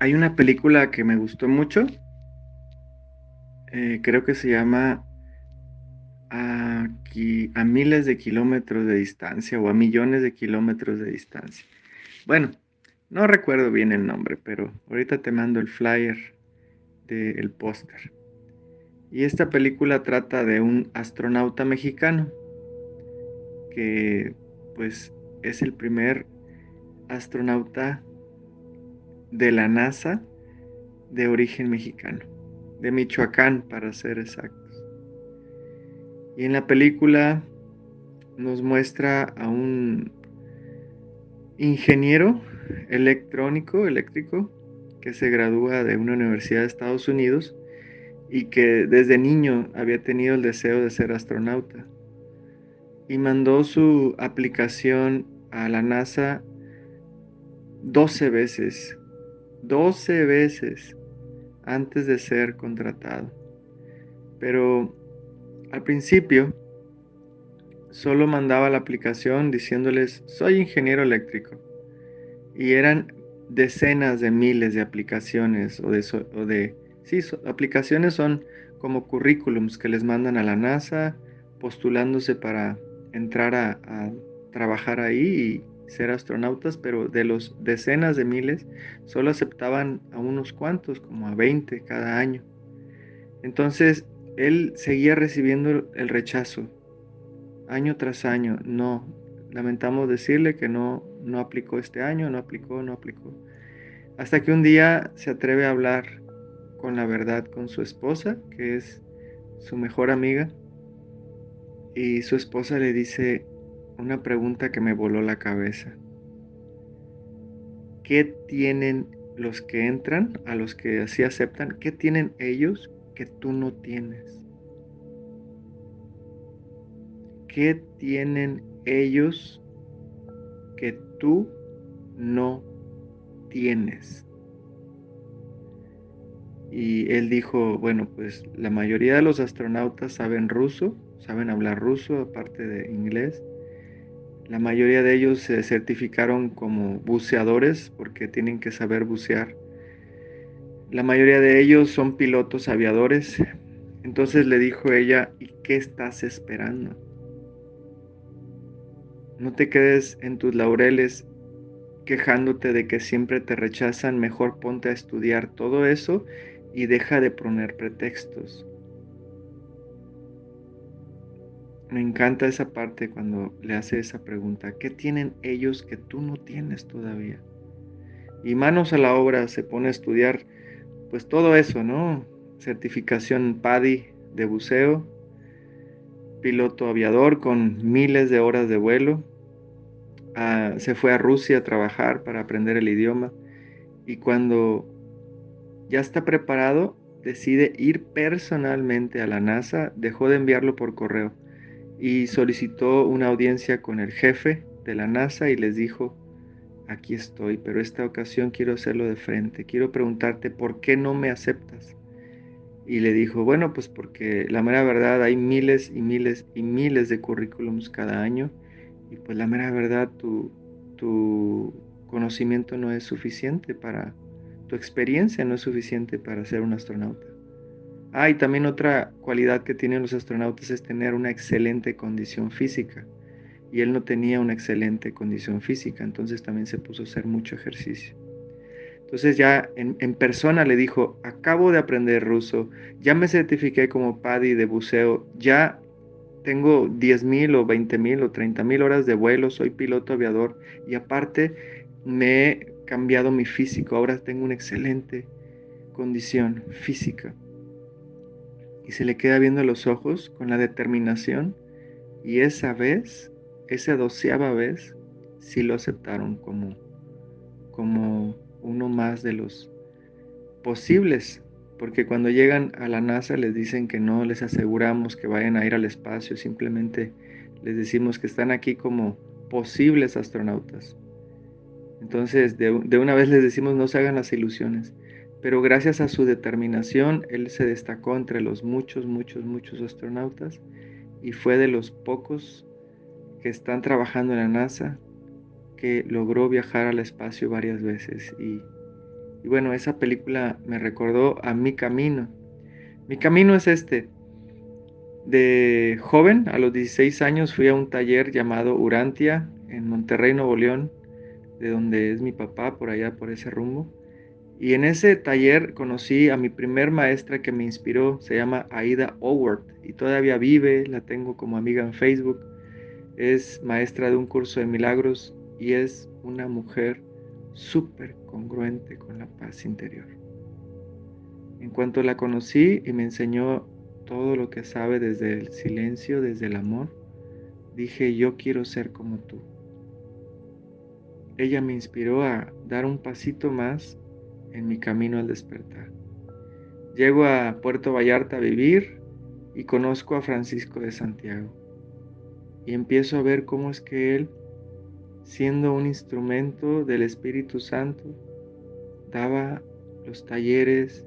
hay una película que me gustó mucho. Eh, creo que se llama a, miles de kilómetros de distancia o a millones de kilómetros de distancia. Bueno, no recuerdo bien el nombre, pero ahorita te mando el flyer del póster. Y esta película trata de un astronauta mexicano que pues es el primer astronauta de la NASA de origen mexicano, de Michoacán para ser exactos. Y en la película nos muestra a un ingeniero electrónico, eléctrico, que se gradúa de una universidad de Estados Unidos y que desde niño había tenido el deseo de ser astronauta. Y mandó su aplicación a la NASA 12 veces, 12 veces antes de ser contratado. Pero al principio solo mandaba la aplicación diciéndoles, soy ingeniero eléctrico. Y eran decenas de miles de aplicaciones o de, o de sí, aplicaciones son como currículums que les mandan a la NASA postulándose para entrar a, a trabajar ahí y ser astronautas, pero de los decenas de miles solo aceptaban a unos cuantos, como a 20 cada año. Entonces, él seguía recibiendo el rechazo año tras año. No, lamentamos decirle que no, no aplicó este año, no aplicó, no aplicó. Hasta que un día se atreve a hablar con la verdad con su esposa, que es su mejor amiga, y su esposa le dice una pregunta que me voló la cabeza. ¿Qué tienen los que entran, a los que así aceptan, qué tienen ellos que tú no tienes? ¿Qué tienen ellos que tú no tienes? Y él dijo, bueno, pues la mayoría de los astronautas saben ruso, saben hablar ruso aparte de inglés. La mayoría de ellos se certificaron como buceadores porque tienen que saber bucear. La mayoría de ellos son pilotos aviadores. Entonces le dijo ella, ¿y qué estás esperando? No te quedes en tus laureles quejándote de que siempre te rechazan, mejor ponte a estudiar todo eso y deja de poner pretextos. Me encanta esa parte cuando le hace esa pregunta. ¿Qué tienen ellos que tú no tienes todavía? Y manos a la obra se pone a estudiar pues todo eso, ¿no? Certificación PADI de buceo, piloto aviador con miles de horas de vuelo. Se fue a Rusia a trabajar para aprender el idioma y cuando ya está preparado, decide ir personalmente a la NASA, dejó de enviarlo por correo y solicitó una audiencia con el jefe de la NASA y les dijo, aquí estoy, pero esta ocasión quiero hacerlo de frente, quiero preguntarte por qué no me aceptas. Y le dijo, bueno, pues porque la mera verdad hay miles y miles y miles de currículums cada año y pues la mera verdad tu, tu conocimiento no es suficiente para tu experiencia no es suficiente para ser un astronauta. Ah, y también otra cualidad que tienen los astronautas es tener una excelente condición física. Y él no tenía una excelente condición física, entonces también se puso a hacer mucho ejercicio. Entonces ya en, persona le dijo, acabo de aprender ruso, ya me certifiqué como PADI de buceo, ya tengo 10 mil o 20 mil o 30 mil horas de vuelo, soy piloto aviador y aparte me cambiado mi físico, ahora tengo una excelente condición física. Y se le queda viendo los ojos con la determinación y esa vez, esa doceava vez, sí lo aceptaron como, como uno más de los posibles, porque cuando llegan a la NASA les dicen que no les aseguramos que vayan a ir al espacio, simplemente les decimos que están aquí como posibles astronautas. Entonces, de, una vez les decimos, no se hagan las ilusiones. Pero gracias a su determinación, él se destacó entre los muchos, muchos, muchos astronautas y fue de los pocos que están trabajando en la NASA que logró viajar al espacio varias veces y, bueno, esa película me recordó a mi camino. Mi camino es este. De joven, a los 16 años, fui a un taller llamado Urantia en Monterrey, Nuevo León, de donde es mi papá, por allá, por ese rumbo. Y en ese taller conocí a mi primer maestra que me inspiró, se llama Aida Howard y todavía vive, la tengo como amiga en Facebook. Es maestra de un curso de milagros y es una mujer súper congruente con la paz interior. En cuanto la conocí y me enseñó todo lo que sabe desde el silencio, desde el amor, dije, yo quiero ser como tú. Ella me inspiró a dar un pasito más en mi camino al despertar. Llego a Puerto Vallarta a vivir y conozco a Francisco de Santiago. Y empiezo a ver cómo es que él, siendo un instrumento del Espíritu Santo, daba los talleres,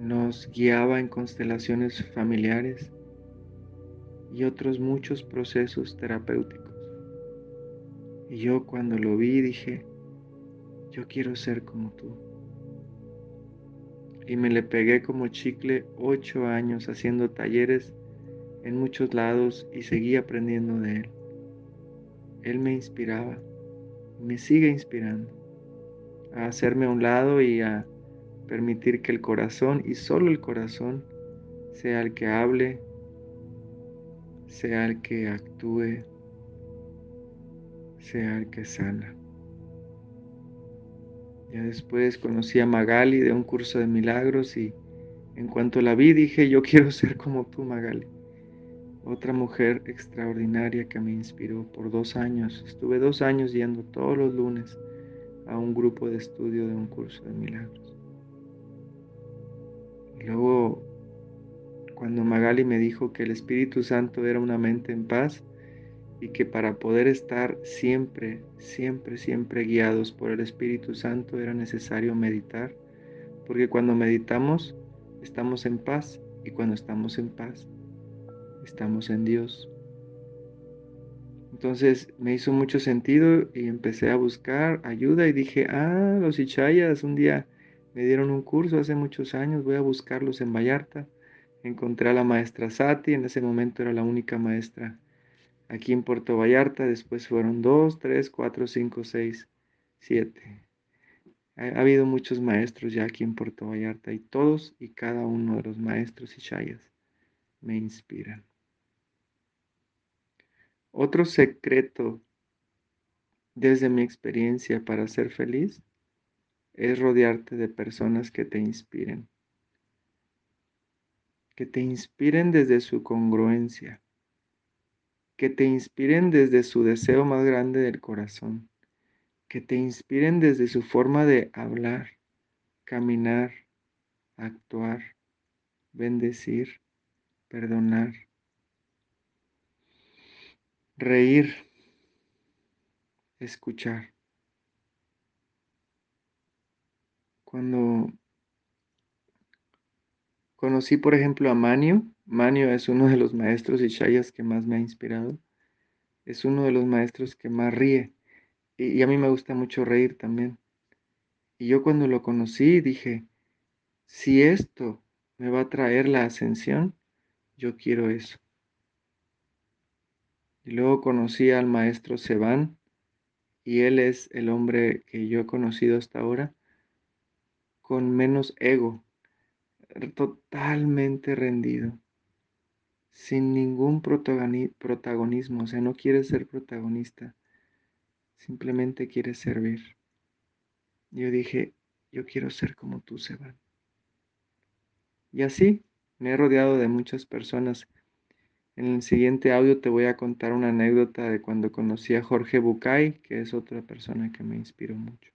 nos guiaba en constelaciones familiares y otros muchos procesos terapéuticos. Y yo cuando lo vi dije, yo quiero ser como tú. Y me le pegué como chicle ocho años haciendo talleres en muchos lados y seguí aprendiendo de él. Él me inspiraba, me sigue inspirando a hacerme a un lado y a permitir que el corazón y solo el corazón sea el que hable, sea el que actúe, sea el que sana. Ya después conocí a Magali de un curso de milagros y en cuanto la vi dije, yo quiero ser como tú, Magali. Otra mujer extraordinaria que me inspiró por dos años. Estuve dos años yendo todos los lunes a un grupo de estudio de un curso de milagros. Y luego, cuando Magali me dijo que el Espíritu Santo era una mente en paz, y que para poder estar siempre, siempre, siempre guiados por el Espíritu Santo era necesario meditar, porque cuando meditamos estamos en paz y cuando estamos en paz estamos en Dios. Entonces me hizo mucho sentido y empecé a buscar ayuda y dije, ah, los Ichayas un día me dieron un curso hace muchos años, voy a buscarlos en Vallarta. Encontré a la maestra Sati, en ese momento era la única maestra aquí en Puerto Vallarta, después fueron dos, tres, cuatro, cinco, seis, siete. Ha, habido muchos maestros ya aquí en Puerto Vallarta y todos y cada uno de los maestros y chayas me inspiran. Otro secreto desde mi experiencia para ser feliz es rodearte de personas que te inspiren. Que te inspiren desde su congruencia que te inspiren desde su deseo más grande del corazón, que te inspiren desde su forma de hablar, caminar, actuar, bendecir, perdonar, reír, escuchar. Cuando conocí, por ejemplo, a Manio, Manio es uno de los maestros y chayas que más me ha inspirado. Es uno de los maestros que más ríe. Y, a mí me gusta mucho reír también. Y yo cuando lo conocí dije, si esto me va a traer la ascensión, yo quiero eso. Y luego conocí al maestro Seban, y él es el hombre que yo he conocido hasta ahora con menos ego, totalmente rendido sin ningún protagonismo, o sea, no quiere ser protagonista, simplemente quiere servir. Yo dije, yo quiero ser como tú, Seban. Y así me he rodeado de muchas personas. En el siguiente audio te voy a contar una anécdota de cuando conocí a Jorge Bucay, que es otra persona que me inspiró mucho.